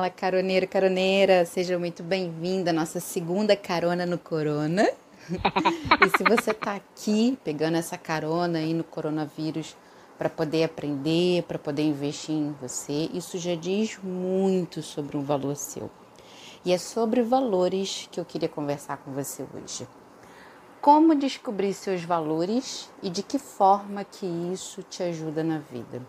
Fala, caroneiro, caroneira, seja muito bem-vinda à nossa segunda carona no Corona. e se você está aqui pegando essa carona aí no coronavírus para poder aprender, para poder investir em você, isso já diz muito sobre um valor seu. E é sobre valores que eu queria conversar com você hoje. Como descobrir seus valores e de que forma que isso te ajuda na vida?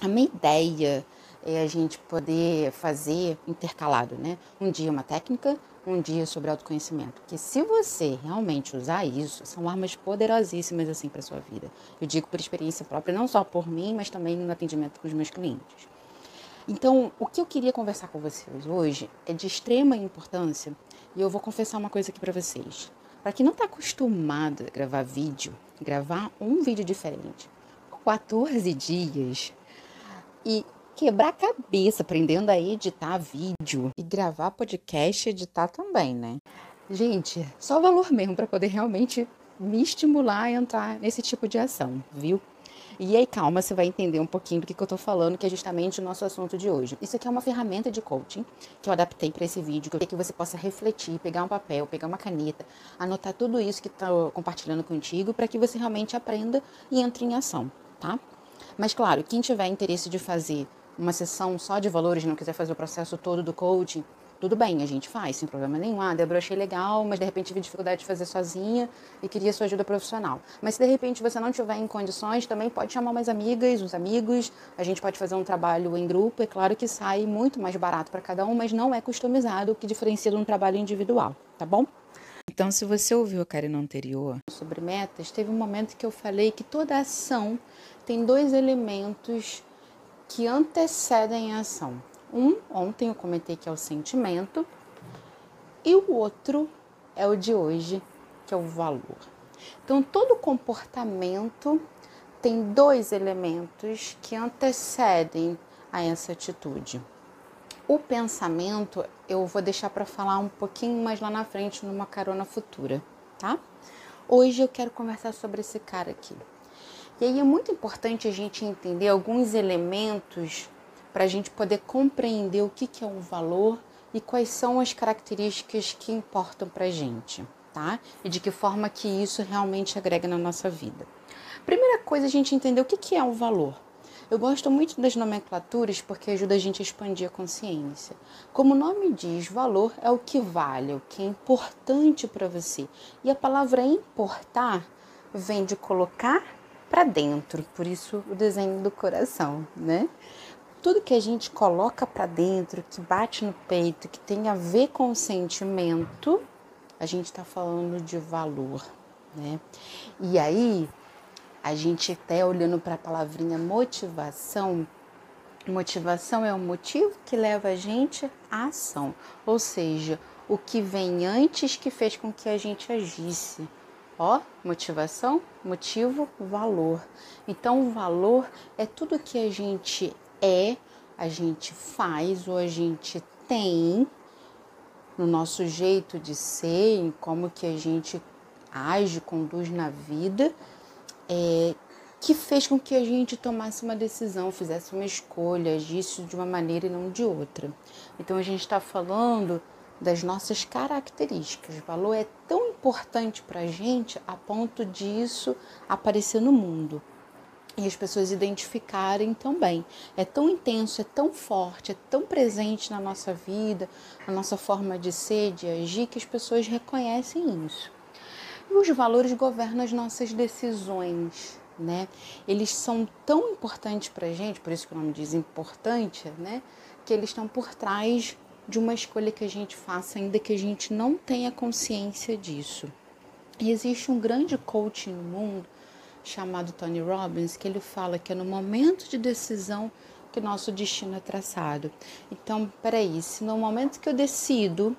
A minha ideia é a gente poder fazer intercalado, né? Um dia uma técnica, um dia sobre autoconhecimento. Que se você realmente usar isso, são armas poderosíssimas assim para sua vida. Eu digo por experiência própria, não só por mim, mas também no atendimento com os meus clientes. Então, o que eu queria conversar com vocês hoje é de extrema importância, e eu vou confessar uma coisa aqui para vocês. Para quem não está acostumado a gravar vídeo, gravar um vídeo diferente por 14 dias e quebrar a cabeça aprendendo a editar vídeo e gravar podcast e editar também, né? Gente, só valor mesmo para poder realmente me estimular a entrar nesse tipo de ação, viu? E aí, calma, você vai entender um pouquinho do que, que eu tô falando, que é justamente o nosso assunto de hoje. Isso aqui é uma ferramenta de coaching que eu adaptei para esse vídeo, que eu que você possa refletir, pegar um papel, pegar uma caneta, anotar tudo isso que tá compartilhando contigo, para que você realmente aprenda e entre em ação, tá? Mas claro, quem tiver interesse de fazer uma sessão só de valores, não quiser fazer o processo todo do coaching, tudo bem, a gente faz, sem problema nenhum. Ah, Débora, achei legal, mas de repente tive dificuldade de fazer sozinha e queria sua ajuda profissional. Mas se de repente você não tiver em condições, também pode chamar umas amigas, uns amigos, a gente pode fazer um trabalho em grupo. É claro que sai muito mais barato para cada um, mas não é customizado, o que diferencia de um trabalho individual, tá bom? Então, se você ouviu a Karina anterior sobre metas, teve um momento que eu falei que toda ação tem dois elementos que antecedem a ação. Um, ontem eu comentei que é o sentimento, e o outro é o de hoje, que é o valor. Então, todo comportamento tem dois elementos que antecedem a essa atitude. O pensamento eu vou deixar para falar um pouquinho mais lá na frente, numa carona futura, tá? Hoje eu quero conversar sobre esse cara aqui. E aí é muito importante a gente entender alguns elementos para a gente poder compreender o que, que é um valor e quais são as características que importam para a gente, tá? E de que forma que isso realmente agrega na nossa vida. Primeira coisa, a gente entender o que, que é um valor. Eu gosto muito das nomenclaturas porque ajuda a gente a expandir a consciência. Como o nome diz, valor é o que vale, o que é importante para você. E a palavra importar vem de colocar para dentro, por isso o desenho do coração, né? Tudo que a gente coloca para dentro, que bate no peito, que tem a ver com o sentimento, a gente está falando de valor, né? E aí, a gente até olhando para a palavrinha motivação, motivação é o motivo que leva a gente à ação, ou seja, o que vem antes que fez com que a gente agisse. Ó, motivação, motivo, valor. Então, o valor é tudo que a gente é, a gente faz ou a gente tem no nosso jeito de ser, em como que a gente age, conduz na vida, é, que fez com que a gente tomasse uma decisão, fizesse uma escolha, agisse de uma maneira e não de outra. Então a gente está falando das nossas características. O valor é tão importante para a gente a ponto disso aparecer no mundo e as pessoas identificarem também. É tão intenso, é tão forte, é tão presente na nossa vida, na nossa forma de ser, de agir, que as pessoas reconhecem isso. E os valores governam as nossas decisões, né? Eles são tão importantes para a gente, por isso que o nome diz importante, né? Que eles estão por trás de uma escolha que a gente faça, ainda que a gente não tenha consciência disso. E existe um grande coach no mundo chamado Tony Robbins que ele fala que é no momento de decisão que nosso destino é traçado. Então, peraí, se no momento que eu decido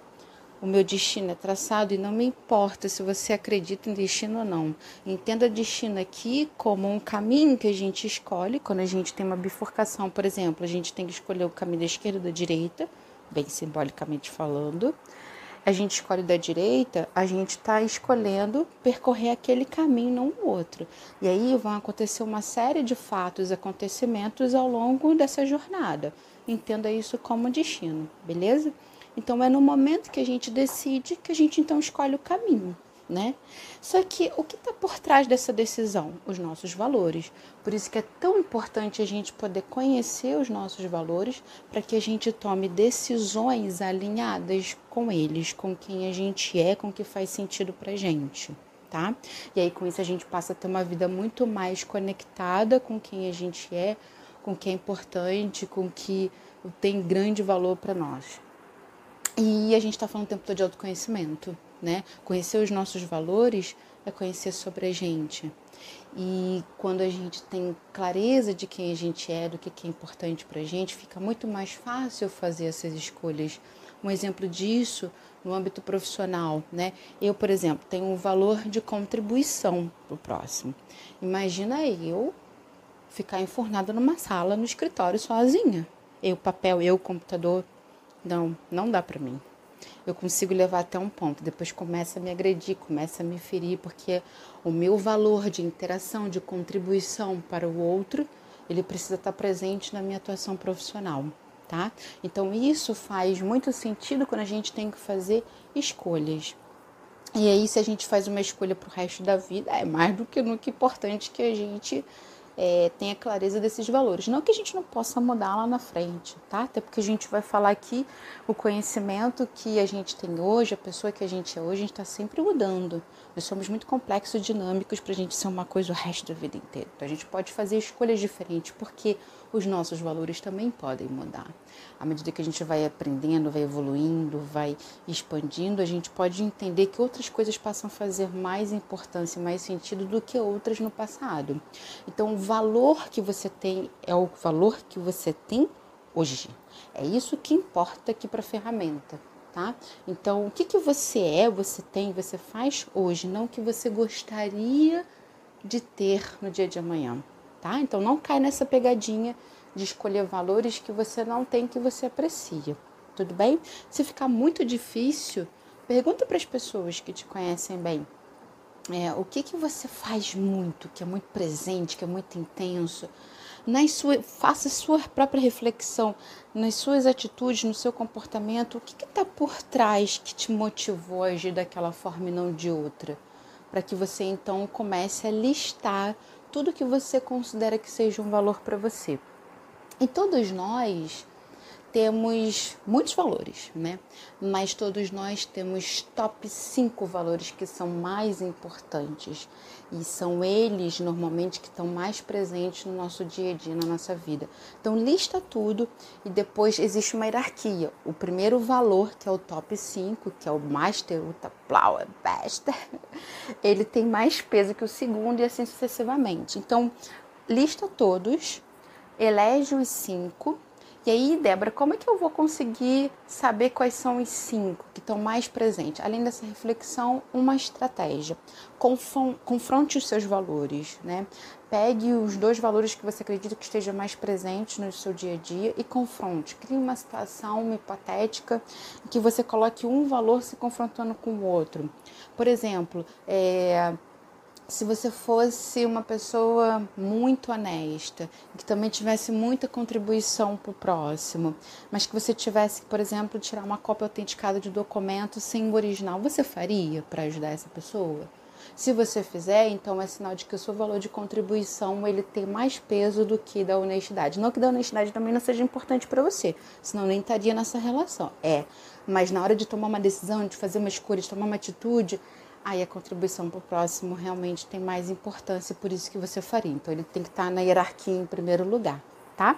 o meu destino é traçado e não me importa se você acredita em destino ou não. Entenda destino aqui como um caminho que a gente escolhe quando a gente tem uma bifurcação, por exemplo, a gente tem que escolher o caminho da esquerda ou da direita bem simbolicamente falando, a gente escolhe da direita, a gente está escolhendo percorrer aquele caminho, não o outro. E aí vão acontecer uma série de fatos, acontecimentos ao longo dessa jornada. entenda isso como destino, beleza? Então é no momento que a gente decide que a gente então escolhe o caminho né? Só que o que está por trás dessa decisão? Os nossos valores. Por isso que é tão importante a gente poder conhecer os nossos valores para que a gente tome decisões alinhadas com eles, com quem a gente é, com o que faz sentido para gente. Tá? E aí com isso a gente passa a ter uma vida muito mais conectada com quem a gente é, com o que é importante, com o que tem grande valor para nós. E a gente está falando o tempo todo de autoconhecimento né? Conhecer os nossos valores é conhecer sobre a gente. E quando a gente tem clareza de quem a gente é, do que é importante para a gente, fica muito mais fácil fazer essas escolhas. Um exemplo disso no âmbito profissional, né? Eu, por exemplo, tenho um valor de contribuição para o próximo. Imagina eu ficar enfurnada numa sala, no escritório sozinha. Eu, papel, eu, computador. Não, não dá para mim eu consigo levar até um ponto. Depois começa a me agredir, começa a me ferir, porque o meu valor de interação, de contribuição para o outro, ele precisa estar presente na minha atuação profissional, tá? Então isso faz muito sentido quando a gente tem que fazer escolhas. E aí, se a gente faz uma escolha para o resto da vida, é mais do que nunca importante que a gente é, tenha clareza desses valores. Não que a gente não possa mudar lá na frente, tá? Até porque a gente vai falar aqui o conhecimento que a gente tem hoje, a pessoa que a gente é hoje, a gente está sempre mudando. Nós somos muito complexos e dinâmicos para a gente ser uma coisa o resto da vida inteira. Então a gente pode fazer escolhas diferentes, porque os nossos valores também podem mudar. À medida que a gente vai aprendendo, vai evoluindo, vai expandindo, a gente pode entender que outras coisas passam a fazer mais importância, mais sentido do que outras no passado. Então, valor que você tem é o valor que você tem hoje. É isso que importa aqui para a ferramenta. Tá? Então, o que, que você é, você tem, você faz hoje, não o que você gostaria de ter no dia de amanhã tá? Então não cai nessa pegadinha de escolher valores que você não tem, que você aprecia. Tudo bem? Se ficar muito difícil, pergunta para as pessoas que te conhecem bem. É, o que, que você faz muito, que é muito presente, que é muito intenso? Nas sua, faça sua própria reflexão nas suas atitudes, no seu comportamento. O que está por trás que te motivou a agir daquela forma e não de outra? Para que você então comece a listar tudo que você considera que seja um valor para você. E todos nós temos muitos valores, né? Mas todos nós temos top 5 valores que são mais importantes e são eles normalmente que estão mais presentes no nosso dia a dia, na nossa vida. Então lista tudo e depois existe uma hierarquia. O primeiro valor, que é o top 5, que é o Master Ultra Flower Best, ele tem mais peso que o segundo e assim sucessivamente. Então lista todos, elege os cinco e aí, Débora, como é que eu vou conseguir saber quais são os cinco que estão mais presentes? Além dessa reflexão, uma estratégia. Confronte os seus valores, né? Pegue os dois valores que você acredita que esteja mais presentes no seu dia a dia e confronte. Crie uma situação hipotética em que você coloque um valor se confrontando com o outro. Por exemplo, é se você fosse uma pessoa muito honesta, que também tivesse muita contribuição para o próximo, mas que você tivesse, por exemplo, tirar uma cópia autenticada de documento sem o original, você faria para ajudar essa pessoa? Se você fizer, então é sinal de que o seu valor de contribuição ele tem mais peso do que da honestidade. Não que da honestidade também não seja importante para você, senão nem estaria nessa relação. É, mas na hora de tomar uma decisão, de fazer uma escolha, de tomar uma atitude, aí a contribuição para o próximo realmente tem mais importância, por isso que você faria. Então ele tem que estar na hierarquia em primeiro lugar, tá?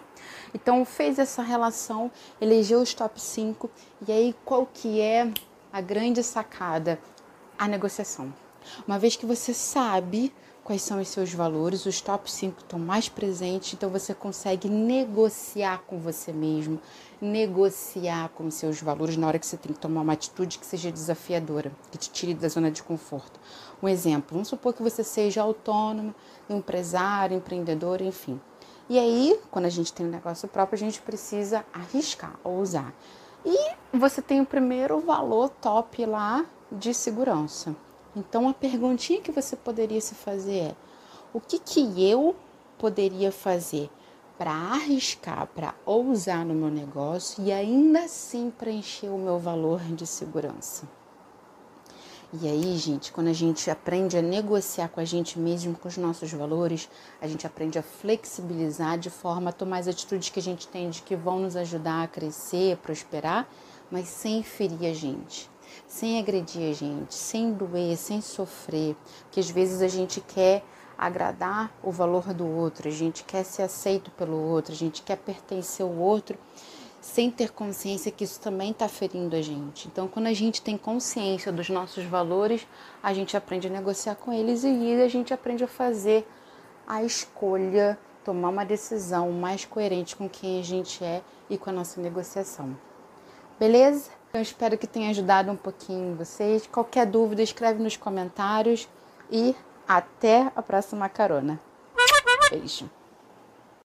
Então fez essa relação, elegeu os top 5 e aí qual que é a grande sacada? A negociação. Uma vez que você sabe quais são os seus valores, os top 5 estão mais presentes, então você consegue negociar com você mesmo, negociar com os seus valores na hora que você tem que tomar uma atitude que seja desafiadora, que te tire da zona de conforto. Um exemplo, vamos supor que você seja autônomo, empresário, empreendedor, enfim. E aí, quando a gente tem um negócio próprio, a gente precisa arriscar, ousar. E você tem o primeiro valor top lá de segurança. Então a perguntinha que você poderia se fazer é: o que que eu poderia fazer para arriscar, para ousar no meu negócio e ainda assim preencher o meu valor de segurança. E aí, gente, quando a gente aprende a negociar com a gente mesmo, com os nossos valores, a gente aprende a flexibilizar de forma a tomar as atitudes que a gente tem de que vão nos ajudar a crescer, prosperar, mas sem ferir a gente, sem agredir a gente, sem doer, sem sofrer, porque às vezes a gente quer agradar o valor do outro, a gente quer ser aceito pelo outro, a gente quer pertencer ao outro sem ter consciência que isso também está ferindo a gente. Então, quando a gente tem consciência dos nossos valores, a gente aprende a negociar com eles e a gente aprende a fazer a escolha, tomar uma decisão mais coerente com quem a gente é e com a nossa negociação. Beleza? Eu espero que tenha ajudado um pouquinho vocês. Qualquer dúvida, escreve nos comentários e até a próxima carona. Beijo.